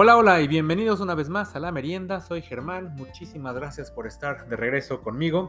Hola, hola y bienvenidos una vez más a La Merienda. Soy Germán. Muchísimas gracias por estar de regreso conmigo.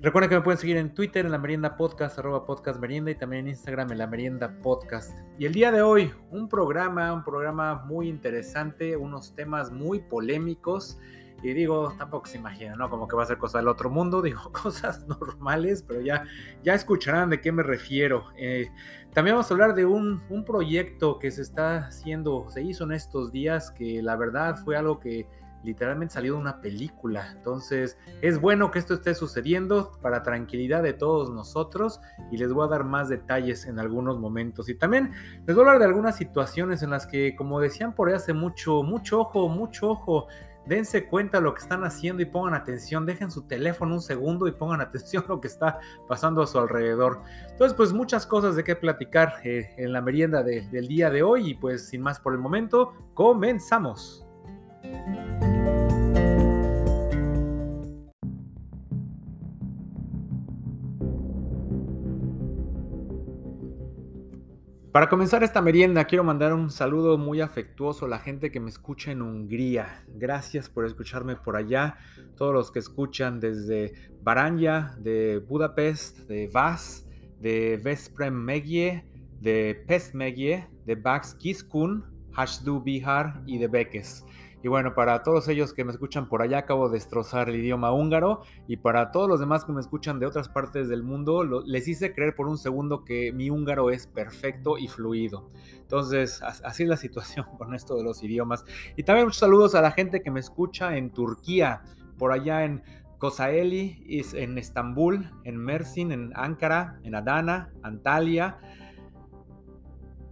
Recuerden que me pueden seguir en Twitter en La Merienda Podcast, arroba podcast merienda y también en Instagram en La Merienda Podcast. Y el día de hoy, un programa, un programa muy interesante, unos temas muy polémicos. Y digo, tampoco se imagina, ¿no? Como que va a ser cosa del otro mundo, digo, cosas normales, pero ya, ya escucharán de qué me refiero. Eh, también vamos a hablar de un, un proyecto que se está haciendo, se hizo en estos días, que la verdad fue algo que literalmente salió de una película. Entonces, es bueno que esto esté sucediendo para tranquilidad de todos nosotros y les voy a dar más detalles en algunos momentos. Y también les voy a hablar de algunas situaciones en las que, como decían por ahí hace mucho, mucho ojo, mucho ojo dense cuenta de lo que están haciendo y pongan atención, dejen su teléfono un segundo y pongan atención a lo que está pasando a su alrededor. Entonces, pues muchas cosas de qué platicar eh, en la merienda del día de hoy y pues sin más por el momento, comenzamos. Para comenzar esta merienda, quiero mandar un saludo muy afectuoso a la gente que me escucha en Hungría. Gracias por escucharme por allá. Todos los que escuchan desde Baranya, de Budapest, de Vas, de Vesprem Megie, de Pestmegie, de Bax Kiskun, Hashdu Bihar y de Bekes. Y bueno, para todos ellos que me escuchan por allá, acabo de destrozar el idioma húngaro. Y para todos los demás que me escuchan de otras partes del mundo, les hice creer por un segundo que mi húngaro es perfecto y fluido. Entonces, así es la situación con esto de los idiomas. Y también muchos saludos a la gente que me escucha en Turquía, por allá en Kosaeli, en Estambul, en Mersin, en Ankara, en Adana, Antalya,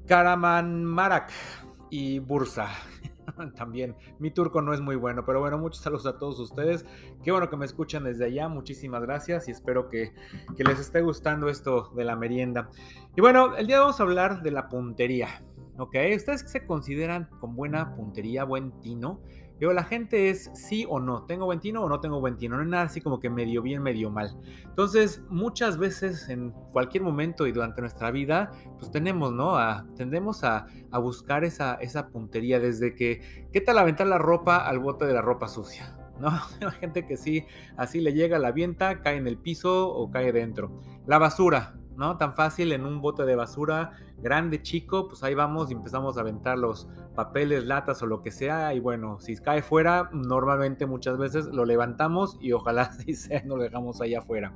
Karamanmarak y Bursa. también. Mi turco no es muy bueno, pero bueno, muchos saludos a todos ustedes. Qué bueno que me escuchan desde allá. Muchísimas gracias y espero que, que les esté gustando esto de la merienda. Y bueno, el día vamos a hablar de la puntería. ¿Ok? ¿Ustedes se consideran con buena puntería, buen tino? Digo, la gente es sí o no, tengo buen tino o no tengo buen tino, no es nada así como que medio bien, medio mal. Entonces, muchas veces en cualquier momento y durante nuestra vida, pues tenemos, ¿no? A, tendemos a, a buscar esa, esa puntería desde que, ¿qué tal aventar la ropa al bote de la ropa sucia? ¿no? Hay gente que sí, así le llega, la avienta, cae en el piso o cae dentro. La basura, ¿no? Tan fácil en un bote de basura grande, chico, pues ahí vamos y empezamos a aventar los papeles, latas o lo que sea. Y bueno, si cae fuera, normalmente muchas veces lo levantamos y ojalá si sea, no lo dejamos allá afuera.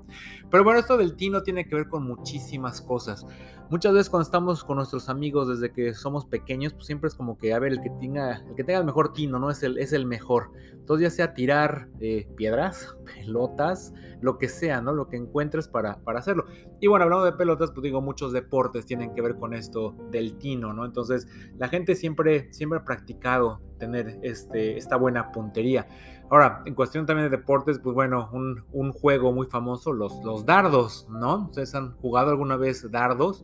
Pero bueno, esto del tino tiene que ver con muchísimas cosas. Muchas veces cuando estamos con nuestros amigos desde que somos pequeños, pues siempre es como que, a ver, el que tenga el, que tenga el mejor tino, ¿no? Es el, es el mejor. Entonces ya sea tirar eh, piedras, pelotas, lo que sea, ¿no? Lo que encuentres para, para hacerlo. Y bueno, hablando de pelotas, pues digo, muchos deportes tienen que ver con esto del tino, ¿no? Entonces la gente siempre, siempre ha practicado tener este, esta buena puntería. Ahora, en cuestión también de deportes, pues bueno, un, juego muy famoso, los, los dardos, ¿no? ¿Ustedes han jugado alguna vez dardos?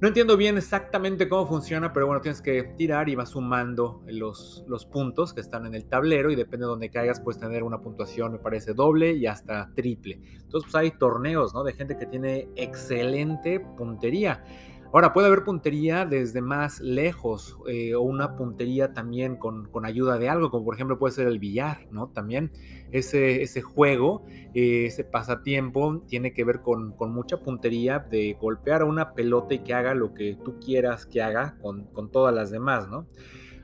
No entiendo bien exactamente cómo funciona, pero bueno, tienes que tirar y vas sumando los, los puntos que están en el tablero y depende de donde caigas puedes tener una puntuación, me parece, doble y hasta triple. Entonces, pues hay torneos, ¿no? De gente que tiene excelente puntería. Ahora, puede haber puntería desde más lejos eh, o una puntería también con, ayuda de algo, como por ejemplo puede ser el billar, ¿no? También ese, ese juego, eh, ese pasatiempo tiene que ver con, con, mucha puntería de golpear a una pelota y que haga lo que tú quieras que haga con, con todas las demás, ¿no?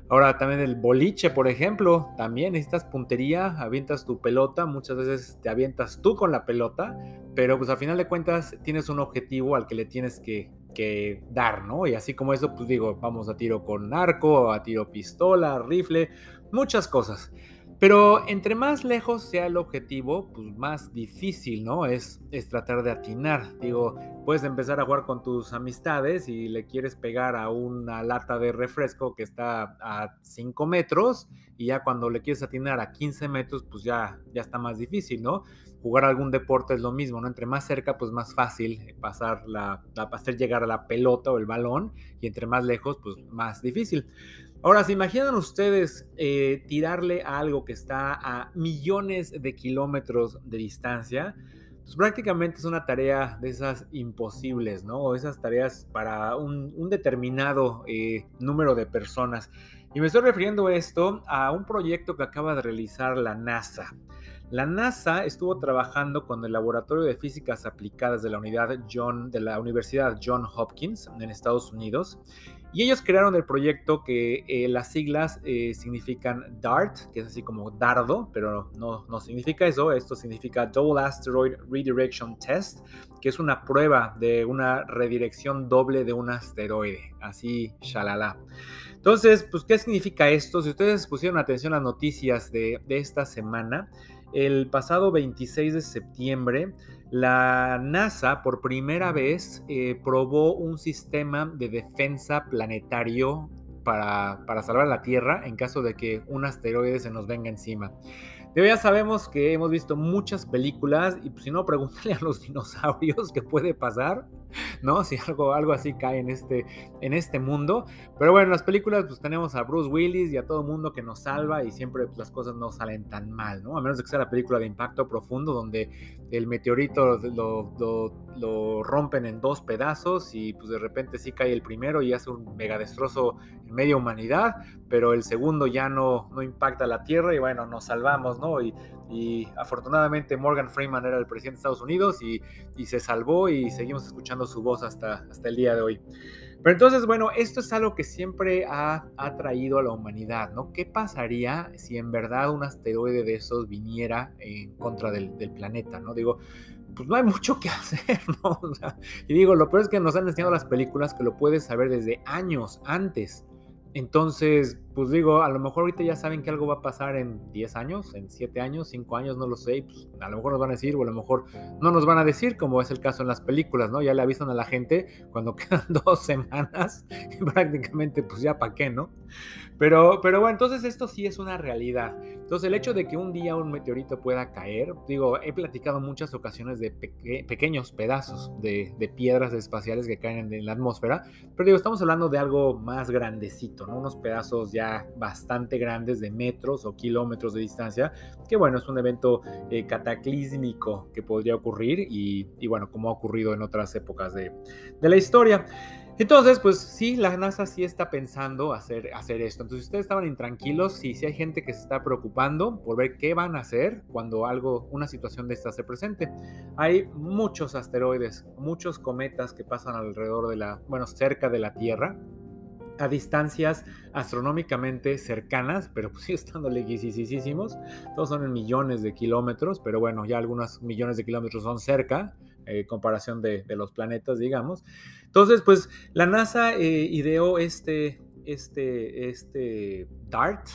Ahora también el boliche, por ejemplo, también necesitas puntería, avientas tu pelota, muchas veces te avientas tú con la pelota, pero pues al final de cuentas tienes un objetivo al que le tienes que, que dar, ¿no? Y así como eso, pues digo, vamos a tiro con arco, a tiro pistola, rifle, muchas cosas. Pero entre más lejos sea el objetivo, pues más difícil, ¿no? Es, es tratar de atinar. Digo, puedes empezar a jugar con tus amistades y le quieres pegar a una lata de refresco que está a 5 metros y ya cuando le quieres atinar a 15 metros, pues ya, ya está más difícil, ¿no? Jugar algún deporte es lo mismo, ¿no? Entre más cerca, pues más fácil pasar la, hacer llegar a la pelota o el balón y entre más lejos, pues más difícil. Ahora, ¿se imaginan ustedes eh, tirarle a algo que está a millones de kilómetros de distancia? pues prácticamente es una tarea de esas imposibles, ¿no? O esas tareas para un, determinado eh, número de personas. Y me estoy refiriendo esto a un proyecto que acaba de realizar la NASA. La NASA estuvo trabajando con el Laboratorio de Físicas Aplicadas de la, Universidad John Hopkins en Estados Unidos y ellos crearon el proyecto que eh, las siglas eh, significan DART, que es así como dardo, pero no, no significa eso. Esto significa Double Asteroid Redirection Test, que es una prueba de una redirección doble de un asteroide. Así, shalala. Entonces, pues, ¿qué significa esto? Si ustedes pusieron atención a las noticias de esta semana, el pasado 26 de septiembre, la NASA por primera vez eh, probó un sistema de defensa planetario para, para, salvar la Tierra en caso de que un asteroide se nos venga encima. ya sabemos que hemos visto muchas películas y pues, si no, pregúntale a los dinosaurios qué puede pasar. ¿no? Si algo, algo así cae en este, en este mundo. Pero bueno, en las películas pues tenemos a Bruce Willis y a todo el mundo que nos salva y siempre pues, las cosas no salen tan mal, ¿no? A menos de que sea la película de impacto profundo donde el meteorito lo, lo, rompen en dos pedazos y pues de repente sí cae el primero y hace un mega destrozo en media humanidad, pero el segundo ya no, no impacta la Tierra y bueno, nos salvamos, ¿no? Y, y afortunadamente Morgan Freeman era el presidente de Estados Unidos y, y se salvó y seguimos escuchando su voz hasta, hasta el día de hoy. Pero entonces, bueno, esto es algo que siempre ha atraído a la humanidad, ¿no? ¿Qué pasaría si en verdad un asteroide de esos viniera en contra del, del planeta, ¿no? Digo, pues no hay mucho que hacer, ¿no? y digo, lo peor es que nos han enseñado las películas que lo puedes saber desde años antes. Entonces, pues digo, a lo mejor ahorita ya saben que algo va a pasar en 10 años, en 7 años, 5 años, no lo sé, pues a lo mejor nos van a decir o a lo mejor no nos van a decir, como es el caso en las películas, ¿no? Ya le avisan a la gente cuando quedan dos semanas y prácticamente pues ya para qué, ¿no? Pero, pero bueno, entonces esto sí es una realidad. Entonces el hecho de que un día un meteorito pueda caer, digo, he platicado muchas ocasiones de pequeños pedazos de, de, piedras espaciales que caen en la atmósfera, pero digo, estamos hablando de algo más grandecito, ¿no? Unos pedazos ya bastante grandes de metros o kilómetros de distancia, que bueno, es un evento eh, cataclísmico que podría ocurrir y, y, bueno, como ha ocurrido en otras épocas de, de la historia. Entonces, pues sí, la NASA sí está pensando hacer, hacer esto. Entonces, ustedes estaban intranquilos, sí, sí hay gente que se está preocupando por ver qué van a hacer cuando algo, una situación de esta se presente. Hay muchos asteroides, muchos cometas que pasan alrededor de la, bueno, cerca de la Tierra a distancias astronómicamente cercanas, pero pues estando lejísimos. Todos son en millones de kilómetros, pero bueno, ya algunos millones de kilómetros son cerca, en comparación de, de, los planetas, digamos. Entonces, pues la NASA eh, ideó este, este, este DART,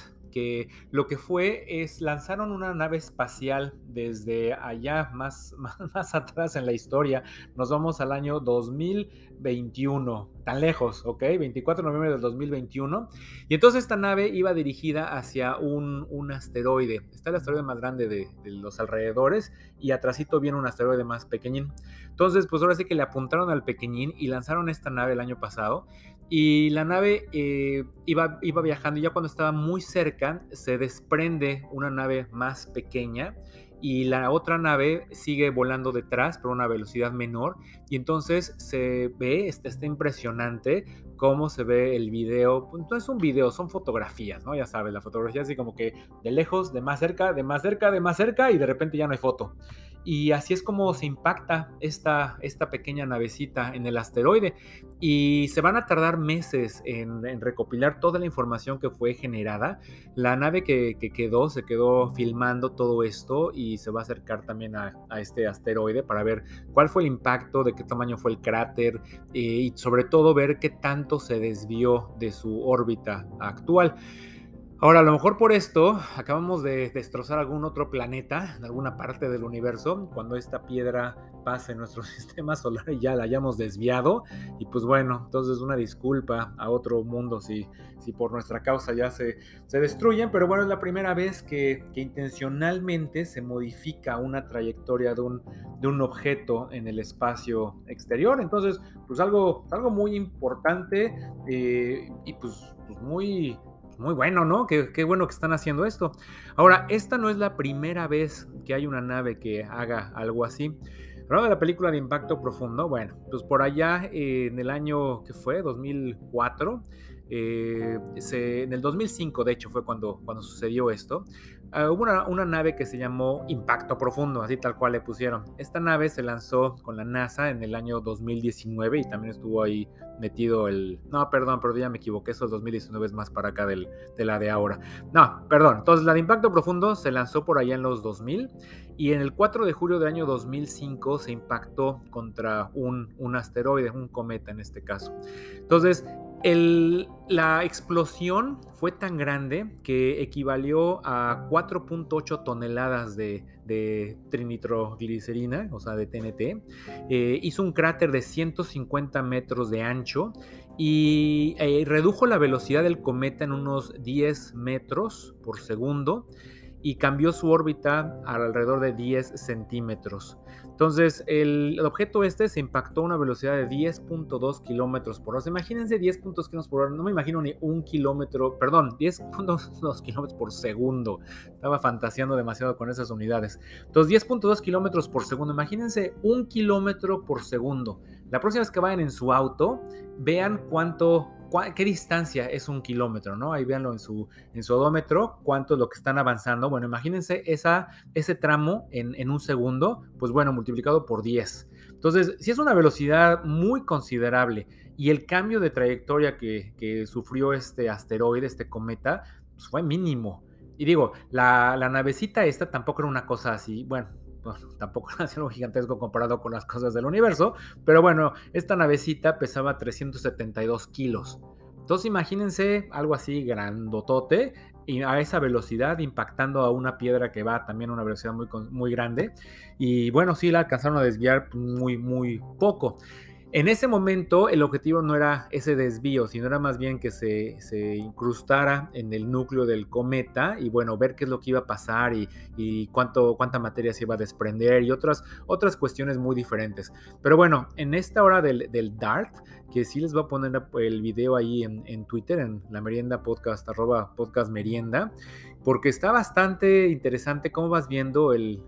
lo que fue es lanzaron una nave espacial desde allá, más, más, más, atrás en la historia. Nos vamos al año 2021, tan lejos, ¿ok? 24 de noviembre del 2021. Y entonces esta nave iba dirigida hacia un, un asteroide. Está el asteroide más grande de, de, los alrededores y atrásito viene un asteroide más pequeñín. Entonces, pues ahora sí que le apuntaron al pequeñín y lanzaron esta nave el año pasado. Y la nave eh, iba, iba viajando y ya cuando estaba muy cerca se desprende una nave más pequeña y la otra nave sigue volando detrás pero a una velocidad menor y entonces se ve, está, está impresionante cómo se ve el video, pues, no es un video, son fotografías, ¿no? Ya sabes, la fotografía así como que de lejos, de más cerca, de más cerca, de más cerca y de repente ya no hay foto. Y así es como se impacta esta, esta pequeña navecita en el asteroide. Y se van a tardar meses en, recopilar toda la información que fue generada. La nave que, quedó se quedó filmando todo esto y se va a acercar también a, este asteroide para ver cuál fue el impacto, de qué tamaño fue el cráter eh, y sobre todo ver qué tanto se desvió de su órbita actual. Ahora, a lo mejor por esto acabamos de destrozar algún otro planeta en alguna parte del universo cuando esta piedra pase en nuestro sistema solar y ya la hayamos desviado. Y pues bueno, entonces una disculpa a otro mundo si, si por nuestra causa ya se, se destruyen. Pero bueno, es la primera vez que, que intencionalmente se modifica una trayectoria de un, de un objeto en el espacio exterior. Entonces, pues algo, algo muy importante eh, y pues, pues muy muy bueno, ¿no? Qué, qué, bueno que están haciendo esto. Ahora, esta no es la primera vez que hay una nave que haga algo así. Hablando de la película de Impacto Profundo, bueno, pues por allá eh, en el año que fue, 2004, eh, en el 2005 de hecho fue cuando, cuando sucedió esto, uh, hubo una, nave que se llamó Impacto Profundo, así tal cual le pusieron. Esta nave se lanzó con la NASA en el año 2019 y también estuvo ahí metido el... No, perdón, pero ya me equivoqué, eso 2019 es más para acá del, de la de ahora. No, perdón, entonces la de Impacto Profundo se lanzó por allá en los 2000 y en el 4 de julio del año 2005 se impactó contra un, un asteroide, un cometa en este caso. Entonces, la explosión fue tan grande que equivalió a 4.8 toneladas de, de, trinitroglicerina, o sea, de TNT. Eh, hizo un cráter de 150 metros de ancho y eh, redujo la velocidad del cometa en unos 10 metros por segundo y cambió su órbita alrededor de 10 centímetros. Entonces, el, objeto este se impactó a una velocidad de 10.2 kilómetros por hora. Imagínense 10.2 kilómetros por hora. No me imagino ni un kilómetro, perdón, 10.2 kilómetros por segundo. Estaba fantaseando demasiado con esas unidades. Entonces, 10.2 kilómetros por segundo. Imagínense un kilómetro por segundo. La próxima vez que vayan en su auto, vean cuánto qué distancia es un kilómetro, ¿no? Ahí véanlo en su, en su odómetro, cuánto es lo que están avanzando. Bueno, imagínense esa, ese tramo en, en un segundo, pues bueno, multiplicado por 10. Entonces, si es una velocidad muy considerable y el cambio de trayectoria que, que sufrió este asteroide, este cometa, pues fue mínimo. Y digo, la, la navecita esta tampoco era una cosa así, bueno, bueno, tampoco era algo gigantesco comparado con las cosas del universo, pero bueno, esta navecita pesaba 372 kilos. Entonces imagínense algo así grandotote y a esa velocidad impactando a una piedra que va también a una velocidad muy, muy grande. Y bueno, sí la alcanzaron a desviar muy, muy poco. En ese momento el objetivo no era ese desvío, sino era más bien que se, incrustara en el núcleo del cometa y bueno, ver qué es lo que iba a pasar y, cuánto, cuánta materia se iba a desprender y otras, otras cuestiones muy diferentes. Pero bueno, en esta hora del, DART, que sí les voy a poner el video ahí en, Twitter, en la merienda podcast, arroba podcast merienda, porque está bastante interesante cómo vas viendo el,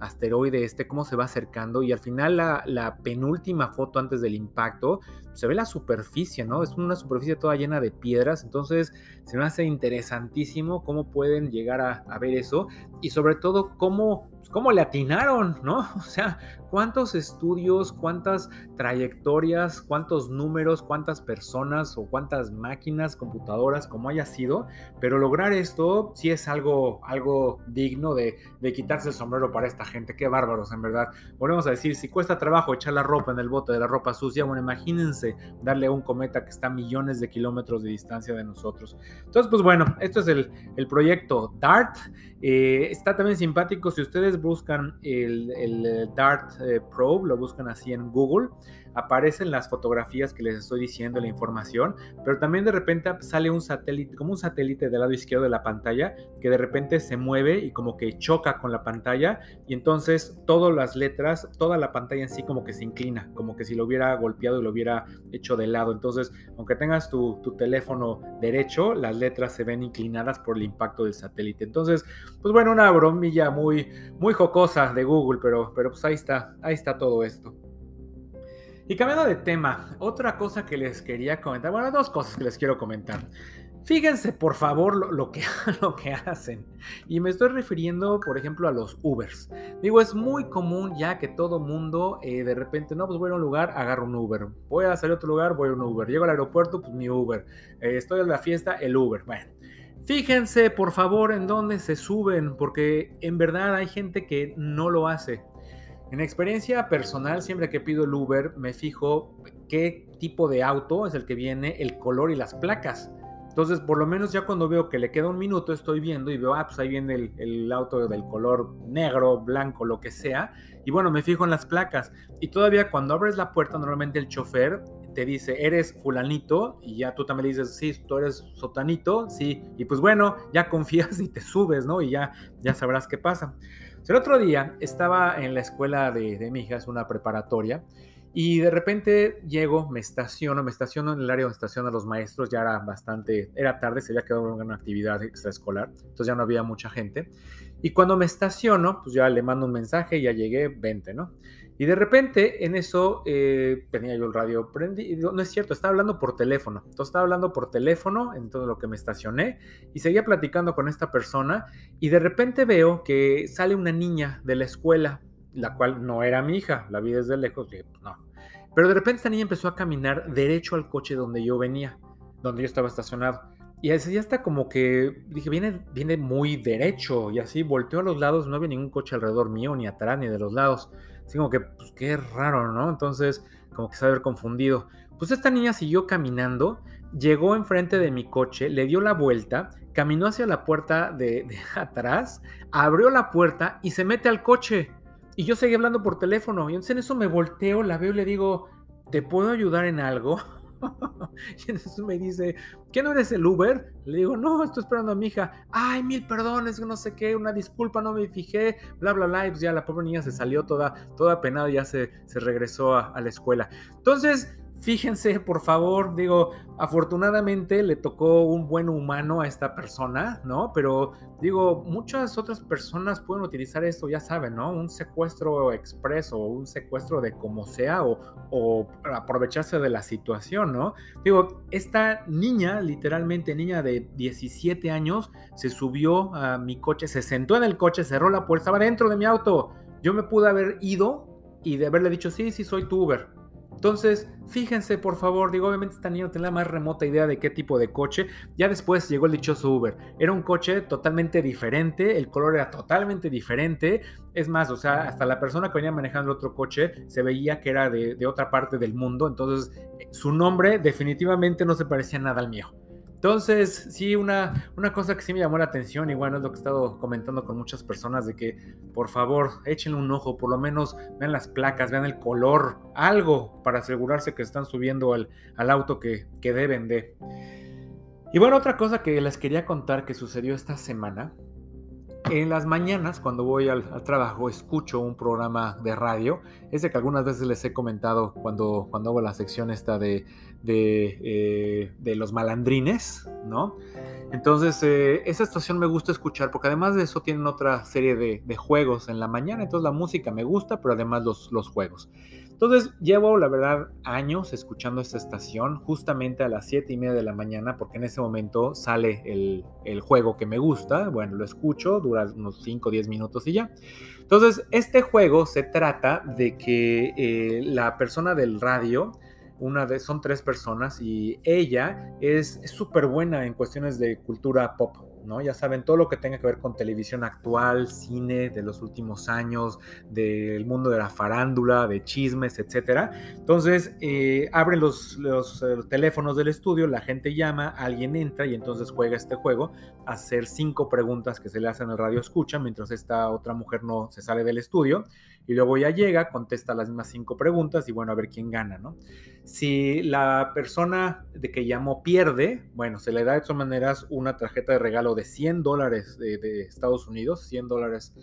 asteroide este, cómo se va acercando y al final la, penúltima foto antes del impacto se ve la superficie, ¿no? Es una superficie toda llena de piedras, entonces se me hace interesantísimo cómo pueden llegar a, a ver eso y sobre todo cómo cómo le atinaron, ¿no? O sea, cuántos estudios, cuántas trayectorias, cuántos números, cuántas personas o cuántas máquinas, computadoras, como haya sido, pero lograr esto sí es algo, algo digno de, de quitarse el sombrero para esta gente. Qué bárbaros, en verdad. Volvemos a decir, si cuesta trabajo echar la ropa en el bote de la ropa sucia, bueno, imagínense darle a un cometa que está a millones de kilómetros de distancia de nosotros. Entonces, pues bueno, esto es el, el proyecto DART. Eh, está también simpático si ustedes buscan el, el DART eh, Probe, lo buscan así en Google aparecen las fotografías que les estoy diciendo, la información, pero también de repente sale un satélite, como un satélite del lado izquierdo de la pantalla, que de repente se mueve y como que choca con la pantalla y entonces todas las letras, toda la pantalla en sí como que se inclina, como que si lo hubiera golpeado y lo hubiera hecho de lado. Entonces, aunque tengas tu, teléfono derecho, las letras se ven inclinadas por el impacto del satélite. Entonces, pues bueno, una bromilla muy, muy jocosa de Google, pero, pero pues ahí está, ahí está todo esto. Y cambiando de tema, otra cosa que les quería comentar, bueno, dos cosas que les quiero comentar. Fíjense, por favor, lo, que, lo que hacen. Y me estoy refiriendo, por ejemplo, a los Ubers. Digo, es muy común ya que todo mundo eh, de repente, no, pues voy a un lugar, agarro un Uber. Voy a salir a otro lugar, voy a un Uber. Llego al aeropuerto, pues mi Uber. Eh, estoy en la fiesta, el Uber. Bueno, fíjense, por favor, en dónde se suben, porque en verdad hay gente que no lo hace. En experiencia personal, siempre que pido el Uber, me fijo qué tipo de auto es el que viene, el color y las placas. Entonces, por lo menos ya cuando veo que le queda un minuto, estoy viendo y veo, ah, pues ahí viene el, el, auto del color negro, blanco, lo que sea. Y bueno, me fijo en las placas. Y todavía cuando abres la puerta, normalmente el chofer te dice, eres fulanito, y ya tú también le dices, sí, tú eres sotanito, sí. Y pues bueno, ya confías y te subes, ¿no? Y ya, ya sabrás qué pasa. El otro día estaba en la escuela de, mi hija, es una preparatoria, Y de repente llego, me estaciono, me estaciono en el área donde estacionan los maestros, ya era bastante, era tarde, se había quedado una actividad extraescolar, entonces ya no había mucha gente. Y cuando me estaciono, pues ya le mando un mensaje, ya llegué, vente, ¿no? Y de repente en eso eh, tenía yo el radio prendido, no es cierto, estaba hablando por teléfono. Entonces estaba hablando por teléfono en todo lo que me estacioné y seguía platicando con esta persona y de repente veo que sale una niña de la escuela, la cual no era mi hija, la vi desde lejos, pues no. Pero de repente esta niña empezó a caminar derecho al coche donde yo venía, donde yo estaba estacionado. Y así ya está como que dije, viene, viene muy derecho. Y así volteó a los lados, no había ningún coche alrededor mío, ni atrás, ni de los lados. Así como que, pues qué raro, ¿no? Entonces, como que se haber confundido. Pues esta niña siguió caminando, llegó enfrente de mi coche, le dio la vuelta, caminó hacia la puerta de, de atrás, abrió la puerta y se mete al coche. Y yo seguí hablando por teléfono. Y entonces en eso me volteo, la veo y le digo, ¿te puedo ayudar en algo? y entonces me dice, ¿qué no eres el Uber? Le digo, no, estoy esperando a mi hija. Ay, mil perdones, no sé qué, una disculpa, no me fijé, bla, bla, bla. Y pues ya la pobre niña se salió toda, toda penada y ya se, se regresó a, a la escuela. Entonces, Fíjense, por favor, digo, afortunadamente le tocó un buen humano a esta persona, ¿no? Pero digo, muchas otras personas pueden utilizar esto, ya saben, ¿no? Un secuestro expreso un secuestro de como sea o, o, aprovecharse de la situación, ¿no? Digo, esta niña, literalmente niña de 17 años, se subió a mi coche, se sentó en el coche, cerró la puerta, estaba dentro de mi auto. Yo me pude haber ido y de haberle dicho, sí, sí, soy tu Uber entonces, fíjense, por favor, digo, obviamente esta niña no la más remota idea de qué tipo de coche. Ya después llegó el dichoso Uber. Era un coche totalmente diferente, el color era totalmente diferente. Es más, o sea, hasta la persona que venía manejando el otro coche se veía que era de, de otra parte del mundo. Entonces, su nombre definitivamente no se parecía nada al mío. Entonces, sí, una, una cosa que sí me llamó la atención, y bueno, es lo que he estado comentando con muchas personas, de que por favor échenle un ojo, por lo menos vean las placas, vean el color, algo para asegurarse que están subiendo al, al auto que, que deben de. Y bueno, otra cosa que les quería contar que sucedió esta semana en las mañanas, cuando voy al, trabajo, escucho un programa de radio. Ese que algunas veces les he comentado cuando, cuando hago la sección esta de, de, eh, los malandrines, ¿no? Entonces, eh, esa estación me gusta escuchar porque además de eso tienen otra serie de, de, juegos en la mañana. Entonces, la música me gusta, pero además los, los juegos. Entonces llevo, la verdad, años escuchando esta estación justamente a las 7 y media de la mañana porque en ese momento sale el, juego que me gusta. Bueno, lo escucho, dura unos 5 o 10 minutos y ya. Entonces, este juego se trata de que eh, la persona del radio, una de, son tres personas y ella es súper buena en cuestiones de cultura pop, ¿no? Ya saben, todo lo que tenga que ver con televisión actual, cine de los últimos años, del mundo de la farándula, de chismes, etc. Entonces, eh, abren los, los, los, teléfonos del estudio, la gente llama, alguien entra y entonces juega este juego, hacer cinco preguntas que se le hacen al radio escucha, mientras esta otra mujer no se sale del estudio y luego ya llega, contesta las mismas cinco preguntas y bueno, a ver quién gana, ¿no? Si la persona de que llamó pierde, bueno, se le da de todas maneras una tarjeta de regalo de 100 dólares de, Estados Unidos, 100 dólares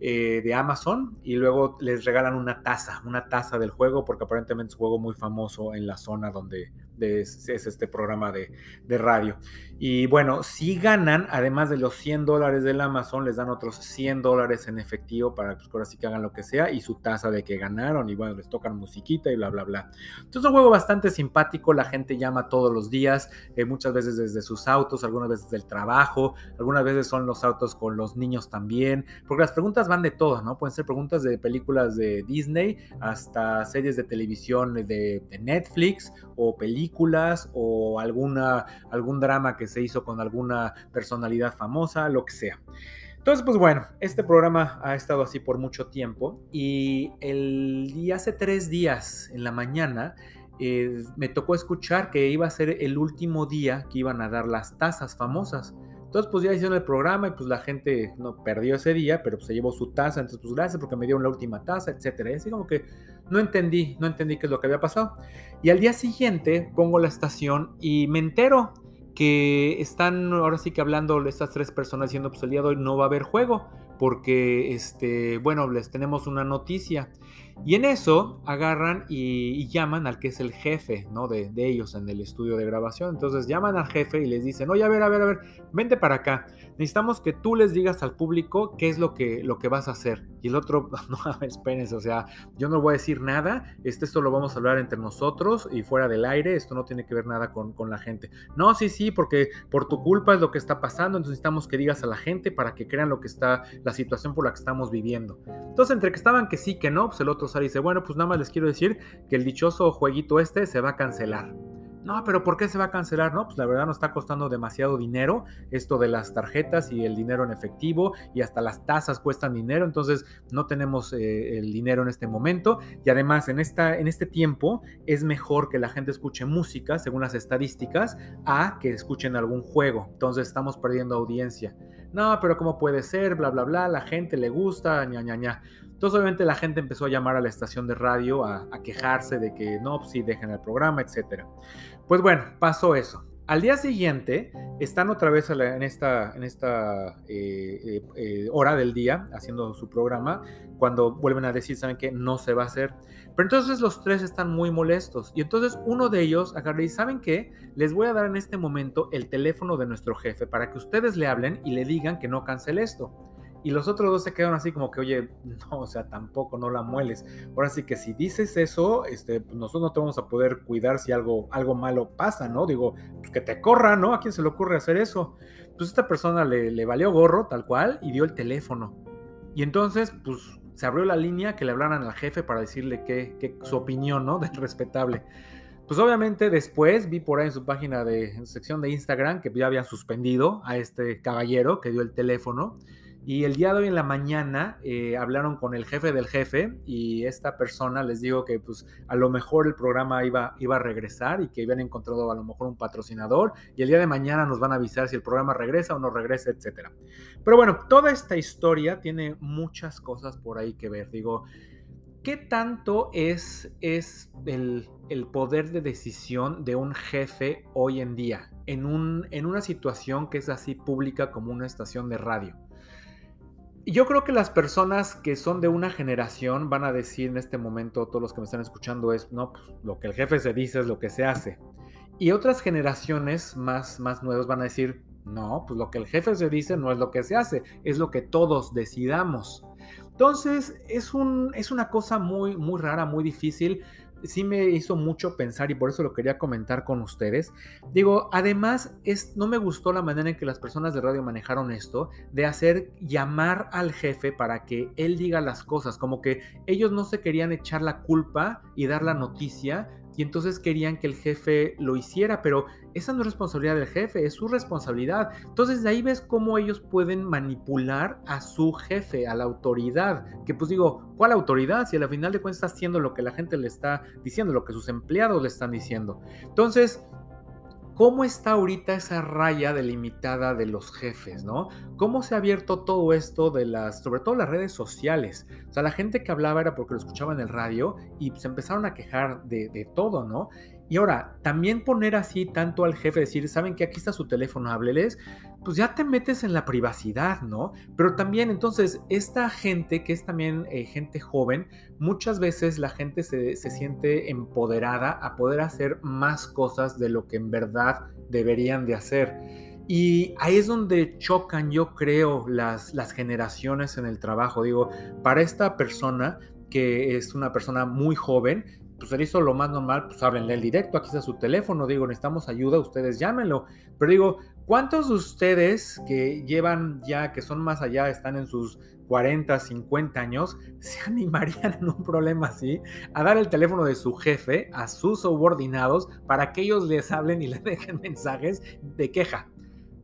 eh, de Amazon y luego les regalan una taza, una taza del juego, porque aparentemente es un juego muy famoso en la zona donde es, es, este programa de, de, radio. Y bueno, si ganan, además de los 100 dólares del Amazon, les dan otros 100 dólares en efectivo para pues, ahora sí que hagan lo que sea y su taza de que ganaron y bueno, les tocan musiquita y bla, bla, bla. Entonces es un juego bastante simpático, la gente llama todos los días, eh, muchas veces desde sus autos, algunas veces del trabajo, algunas veces son los autos con los niños también, porque las preguntas van de todo, ¿no? Pueden ser preguntas de películas de Disney hasta series de televisión de, de Netflix o películas o alguna, algún drama que se hizo con alguna personalidad famosa, lo que sea. Entonces, pues bueno, este programa ha estado así por mucho tiempo y el día hace tres días en la mañana eh, me tocó escuchar que iba a ser el último día que iban a dar las tazas famosas. Entonces, pues ya hicieron el programa y pues la gente no perdió ese día, pero pues se llevó su taza. Entonces, pues gracias porque me dieron la última taza, etcétera. Y así como que no entendí, no entendí qué es lo que había pasado. Y al día siguiente pongo la estación y me entero que están ahora sí que hablando estas tres personas diciendo pues el hoy no va a haber juego porque este bueno les tenemos una noticia Y en eso agarran y, llaman al que es el jefe, ¿no? De, de, ellos en el estudio de grabación. Entonces llaman al jefe y les dicen, oye, a ver, a ver, a ver, vente para acá. Necesitamos que tú les digas al público qué es lo que, lo que vas a hacer. Y el otro, no, espérense, o sea, yo no voy a decir nada, este, esto lo vamos a hablar entre nosotros y fuera del aire, esto no tiene que ver nada con, con la gente. No, sí, sí, porque por tu culpa es lo que está pasando, entonces necesitamos que digas a la gente para que crean lo que está, la situación por la que estamos viviendo. Entonces, entre que estaban que sí, que no, pues el otro y dice, bueno, pues nada más les quiero decir que el dichoso jueguito este se va a cancelar. No, pero ¿por qué se va a cancelar? No, pues la verdad nos está costando demasiado dinero esto de las tarjetas y el dinero en efectivo y hasta las tasas cuestan dinero, entonces no tenemos eh, el dinero en este momento y además en, esta, en este tiempo es mejor que la gente escuche música, según las estadísticas, a que escuchen algún juego, entonces estamos perdiendo audiencia. No, pero ¿cómo puede ser? Bla, bla, bla, la gente le gusta, ña, ña, ña. Entonces obviamente la gente empezó a llamar a la estación de radio a, quejarse de que no, pues sí, dejen el programa, etc. Pues bueno, pasó eso. Al día siguiente están otra vez en esta, en esta eh, eh, eh, hora del día haciendo su programa cuando vuelven a decir, ¿saben qué? No se va a hacer. Pero entonces los tres están muy molestos y entonces uno de ellos agarra y ¿saben qué? Les voy a dar en este momento el teléfono de nuestro jefe para que ustedes le hablen y le digan que no cancele esto. Y los otros dos se quedan así como que, oye, no, o sea, tampoco, no la mueles. Ahora sí que si dices eso, este, pues nosotros no te vamos a poder cuidar si algo, algo malo pasa, ¿no? Digo, pues que te corra, ¿no? ¿A quién se le ocurre hacer eso? Pues esta persona le, le valió gorro, tal cual, y dio el teléfono. Y entonces, pues se abrió la línea que le hablaran al jefe para decirle que, que su opinión, ¿no? Del respetable. Pues obviamente después vi por ahí en su página de en su sección de Instagram que ya habían suspendido a este caballero que dio el teléfono. Y el día de hoy en la mañana eh, hablaron con el jefe del jefe y esta persona les dijo que pues a lo mejor el programa iba, iba a regresar y que habían encontrado a lo mejor un patrocinador y el día de mañana nos van a avisar si el programa regresa o no regresa, etc. Pero bueno, toda esta historia tiene muchas cosas por ahí que ver. Digo, ¿qué tanto es, es el, el poder de decisión de un jefe hoy en día en, un, en una situación que es así pública como una estación de radio? Yo creo que las personas que son de una generación van a decir en este momento, todos los que me están escuchando, es, no, pues, lo que el jefe se dice es lo que se hace. Y otras generaciones más, más nuevas van a decir, no, pues lo que el jefe se dice no es lo que se hace, es lo que todos decidamos. Entonces, es, un, es una cosa muy, muy rara, muy difícil, sí me hizo mucho pensar y por eso lo quería comentar con ustedes. Digo, además, es, no me gustó la manera en que las personas de radio manejaron esto, de hacer llamar al jefe para que él diga las cosas, como que ellos no se querían echar la culpa y dar la noticia, y entonces querían que el jefe lo hiciera, pero esa no es responsabilidad del jefe, es su responsabilidad. Entonces de ahí ves cómo ellos pueden manipular a su jefe, a la autoridad, que pues digo, ¿cuál autoridad? Si al final de cuentas está haciendo lo que la gente le está diciendo, lo que sus empleados le están diciendo. Entonces, ¿Cómo está ahorita esa raya delimitada de los jefes, no? ¿Cómo se ha abierto todo esto de las, sobre todo las redes sociales? O sea, la gente que hablaba era porque lo escuchaba en el radio y se empezaron a quejar de, de todo, ¿no? Y ahora, también poner así tanto al jefe, decir, saben que aquí está su teléfono, hábleles, pues ya te metes en la privacidad, ¿no? Pero también entonces, esta gente, que es también eh, gente joven, muchas veces la gente se, se, siente empoderada a poder hacer más cosas de lo que en verdad deberían de hacer. Y ahí es donde chocan, yo creo, las, las generaciones en el trabajo. Digo, para esta persona, que es una persona muy joven, pues él hizo lo más normal, pues háblenle el directo, aquí está su teléfono, digo, necesitamos ayuda, ustedes llámenlo. Pero digo, ¿cuántos de ustedes que llevan ya, que son más allá, están en sus 40, 50 años, se animarían en un problema así a dar el teléfono de su jefe a sus subordinados para que ellos les hablen y les dejen mensajes de queja?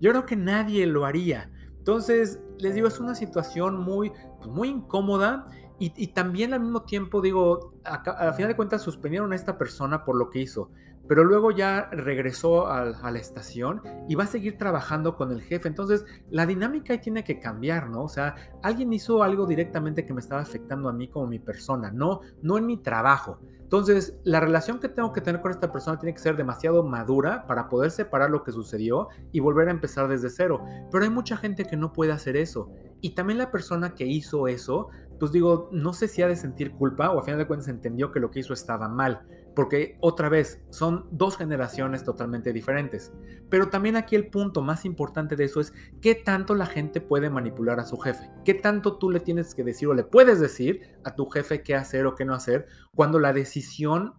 Yo creo que nadie lo haría. Entonces, les digo, es una situación muy, pues, muy incómoda y, también al mismo tiempo, digo, a, final de cuentas suspendieron a esta persona por lo que hizo, pero luego ya regresó a, a, la estación y va a seguir trabajando con el jefe. Entonces, la dinámica ahí tiene que cambiar, ¿no? O sea, alguien hizo algo directamente que me estaba afectando a mí como mi persona, no, no en mi trabajo. Entonces, la relación que tengo que tener con esta persona tiene que ser demasiado madura para poder separar lo que sucedió y volver a empezar desde cero. Pero hay mucha gente que no puede hacer eso. Y también la persona que hizo eso, pues digo, no sé si ha de sentir culpa o a final de cuentas entendió que lo que hizo estaba mal. Porque otra vez, son dos generaciones totalmente diferentes. Pero también aquí el punto más importante de eso es qué tanto la gente puede manipular a su jefe. ¿Qué tanto tú le tienes que decir o le puedes decir a tu jefe qué hacer o qué no hacer cuando la decisión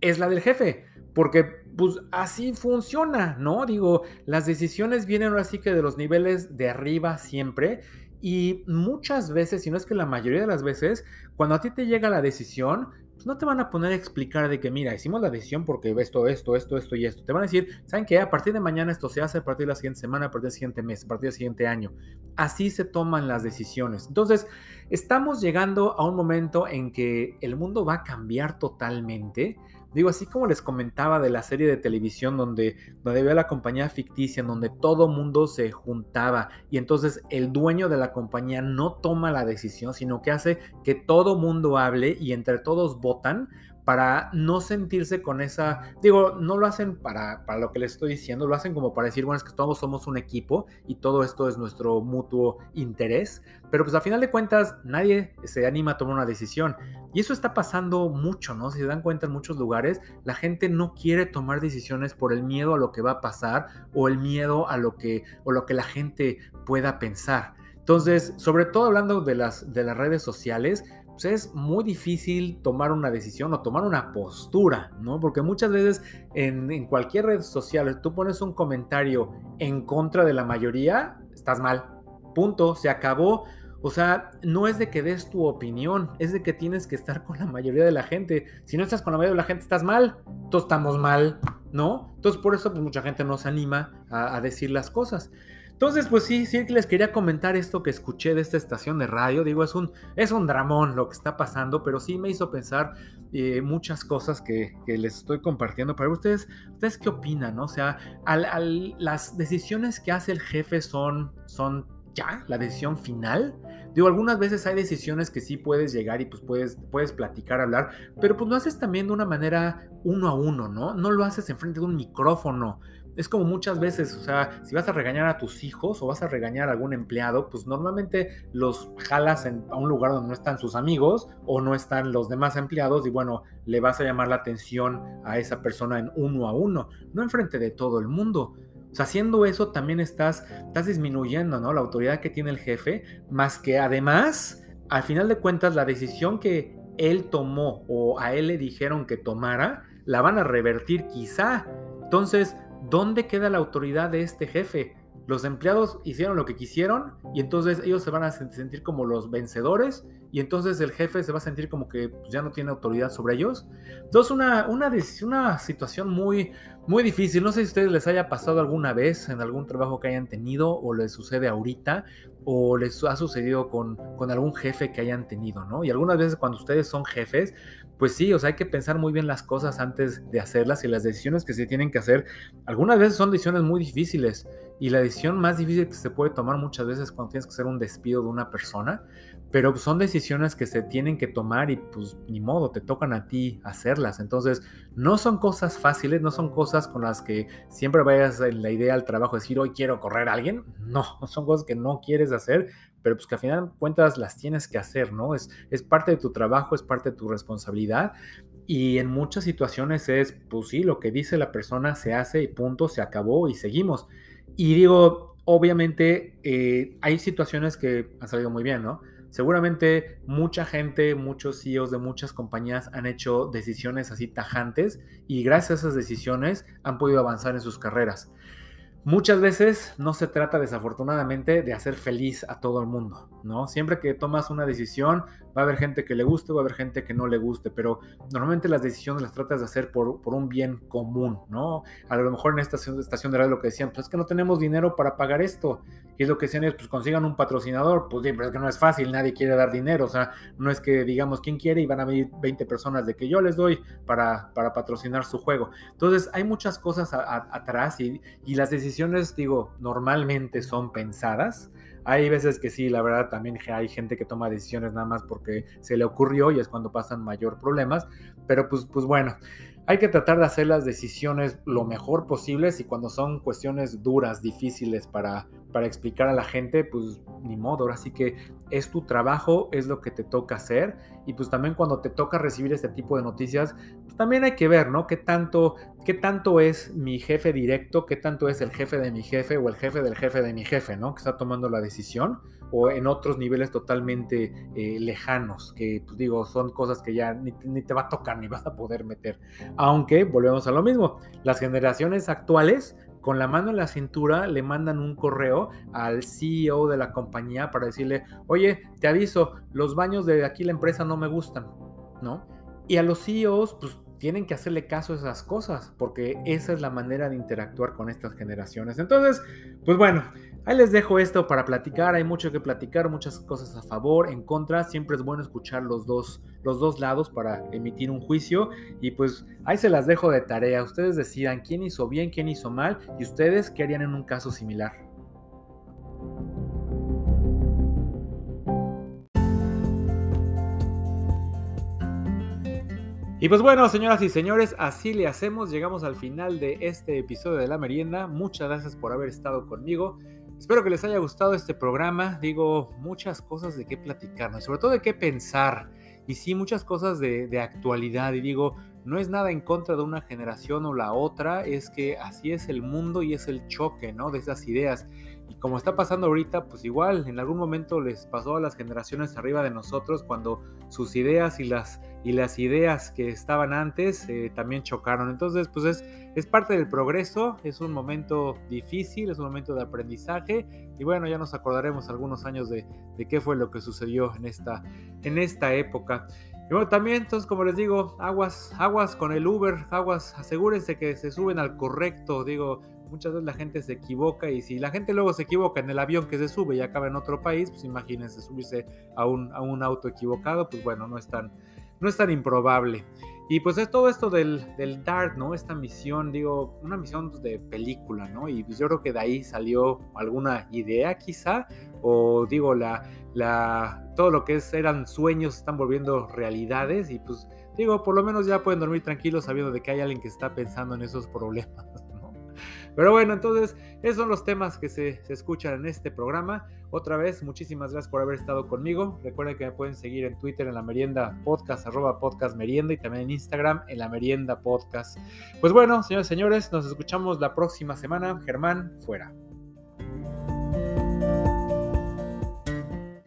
es la del jefe? Porque pues así funciona, ¿no? Digo, las decisiones vienen ahora sí que de los niveles de arriba siempre y muchas veces, si no es que la mayoría de las veces, cuando a ti te llega la decisión, pues no te van a poner a explicar de que, mira, hicimos la decisión porque esto, esto, esto, esto y esto. Te van a decir, ¿saben qué? A partir de mañana esto se hace, a partir de la siguiente semana, a partir del siguiente mes, a partir del siguiente año. Así se toman las decisiones. Entonces, estamos llegando a un momento en que el mundo va a cambiar totalmente Digo, así como les comentaba de la serie de televisión donde, donde había la compañía ficticia, en donde todo mundo se juntaba y entonces el dueño de la compañía no toma la decisión, sino que hace que todo mundo hable y entre todos votan, para no sentirse con esa, digo, no lo hacen para, para lo que les estoy diciendo, lo hacen como para decir, bueno, es que todos somos un equipo y todo esto es nuestro mutuo interés, pero pues a final de cuentas nadie se anima a tomar una decisión y eso está pasando mucho, ¿no? Si se dan cuenta en muchos lugares, la gente no quiere tomar decisiones por el miedo a lo que va a pasar o el miedo a lo que, o lo que la gente pueda pensar. Entonces, sobre todo hablando de las, de las redes sociales, pues, es muy difícil tomar una decisión o tomar una postura, ¿no? Porque muchas veces en, cualquier red social tú pones un comentario en contra de la mayoría, estás mal. Punto, se acabó. O sea, no es de que des tu opinión, es de que tienes que estar con la mayoría de la gente. Si no estás con la mayoría de la gente, estás mal. Todos estamos mal, ¿no? Entonces por eso pues, mucha gente no se anima a, a decir las cosas. Entonces, pues sí, sí les quería comentar esto que escuché de esta estación de radio. Digo, es un, es un dramón lo que está pasando, pero sí me hizo pensar eh, muchas cosas que, les estoy compartiendo. Para ustedes, ¿ustedes qué opinan? O sea, las decisiones que hace el jefe son, son ya la decisión final. Digo, algunas veces hay decisiones que sí puedes llegar y pues puedes, puedes platicar, hablar, pero pues lo haces también de una manera uno a uno, ¿no? No lo haces enfrente de un micrófono es como muchas veces, o sea, si vas a regañar a tus hijos o vas a regañar a algún empleado, pues normalmente los jalas a un lugar donde no están sus amigos o no están los demás empleados y bueno, le vas a llamar la atención a esa persona en uno a uno, no enfrente de todo el mundo. O sea, haciendo eso también estás, estás disminuyendo, ¿no? La autoridad que tiene el jefe, más que además, al final de cuentas, la decisión que él tomó o a él le dijeron que tomara, la van a revertir quizá. Entonces, ¿dónde queda la autoridad de este jefe? Los empleados hicieron lo que quisieron y entonces ellos se van a sentir como los vencedores y entonces el jefe se va a sentir como que pues, ya no tiene autoridad sobre ellos. Entonces una, una, una situación muy, muy difícil. No sé si a ustedes les haya pasado alguna vez en algún trabajo que hayan tenido o les sucede ahorita o les ha sucedido con, con algún jefe que hayan tenido, ¿no? Y algunas veces cuando ustedes son jefes, pues sí, o sea, hay que pensar muy bien las cosas antes de hacerlas y las decisiones que se tienen que hacer, algunas veces son decisiones muy difíciles y la decisión más difícil que se puede tomar muchas veces cuando tienes que hacer un despido de una persona, pero son decisiones que se tienen que tomar y pues ni modo, te tocan a ti hacerlas. Entonces, no son cosas fáciles, no son cosas con las que siempre vayas en la idea al trabajo, decir, hoy quiero correr a alguien. No, son cosas que no quieres hacer, pero pues que al final cuentas las tienes que hacer, ¿no? Es, es parte de tu trabajo, es parte de tu responsabilidad y en muchas situaciones es, pues sí, lo que dice la persona se hace y punto, se acabó y seguimos. Y digo, obviamente eh, hay situaciones que han salido muy bien, ¿no? Seguramente mucha gente, muchos CEOs de muchas compañías han hecho decisiones así tajantes y gracias a esas decisiones han podido avanzar en sus carreras. Muchas veces no se trata desafortunadamente de hacer feliz a todo el mundo, ¿no? Siempre que tomas una decisión va a haber gente que le guste, va a haber gente que no le guste, pero normalmente las decisiones las tratas de hacer por, por un bien común, ¿no? A lo mejor en esta estación de radio lo que decían, pues es que no tenemos dinero para pagar esto, y es lo que decían es, pues consigan un patrocinador, pues sí, pero es que no es fácil, nadie quiere dar dinero, o sea, no es que digamos quién quiere y van a venir 20 personas de que yo les doy para, para patrocinar su juego. Entonces hay muchas cosas atrás y, y las decisiones digo, normalmente son pensadas. Hay veces que sí, la verdad también hay gente que toma decisiones nada más porque se le ocurrió y es cuando pasan mayor problemas. Pero pues, pues bueno, hay que tratar de hacer las decisiones lo mejor posibles y cuando son cuestiones duras, difíciles para, para explicar a la gente, pues ni modo, ahora sí que es tu trabajo, es lo que te toca hacer y pues también cuando te toca recibir este tipo de noticias, pues también hay que ver, ¿no? ¿Qué tanto, qué tanto es mi jefe directo, qué tanto es el jefe de mi jefe o el jefe del jefe de mi jefe, ¿no? Que está tomando la decisión o en otros niveles totalmente eh, lejanos, que pues digo, son cosas que ya ni, ni, te va a tocar ni vas a poder meter. Aunque volvemos a lo mismo, las generaciones actuales con la mano en la cintura le mandan un correo al CEO de la compañía para decirle, oye, te aviso, los baños de aquí la empresa no me gustan, ¿no? Y a los CEOs, pues tienen que hacerle caso a esas cosas, porque esa es la manera de interactuar con estas generaciones. Entonces, pues bueno, ahí les dejo esto para platicar, hay mucho que platicar, muchas cosas a favor, en contra, siempre es bueno escuchar los dos, los dos lados para emitir un juicio y pues ahí se las dejo de tarea, ustedes decidan quién hizo bien, quién hizo mal y ustedes qué harían en un caso similar. Y pues bueno, señoras y señores, así le hacemos. Llegamos al final de este episodio de La Merienda. Muchas gracias por haber estado conmigo. Espero que les haya gustado este programa. Digo, muchas cosas de qué platicar, sobre todo de qué pensar. Y sí, muchas cosas de, de actualidad. Y digo, no es nada en contra de una generación o la otra, es que así es el mundo y es el choque, ¿no? De esas ideas. Y como está pasando ahorita, pues igual en algún momento les pasó a las generaciones arriba de nosotros cuando sus ideas y las, y las ideas que estaban antes eh, también chocaron. Entonces, pues es, es parte del progreso, es un momento difícil, es un momento de aprendizaje y bueno, ya nos acordaremos algunos años de, de qué fue lo que sucedió en esta, en esta época. Y bueno, también, entonces, como les digo, aguas, aguas con el Uber, aguas, asegúrense que se suben al correcto, digo, muchas veces la gente se equivoca y si la gente luego se equivoca en el avión que se sube y acaba en otro país, pues imagínense subirse a un, a un auto equivocado, pues bueno, no es tan, no es tan improbable. Y pues es todo esto del, del DART, ¿no? Esta misión, digo, una misión pues, de película, ¿no? Y pues yo creo que de ahí salió alguna idea quizá, o digo, la, la, todo lo que es, eran sueños están volviendo realidades y pues digo, por lo menos ya pueden dormir tranquilos sabiendo de que hay alguien que está pensando en esos problemas. Pero bueno, entonces, esos son los temas que se, escuchan en este programa. Otra vez, muchísimas gracias por haber estado conmigo. Recuerden que me pueden seguir en Twitter en la merienda podcast, arroba podcast merienda y también en Instagram en la merienda podcast. Pues bueno, señores señores, nos escuchamos la próxima semana. Germán, fuera.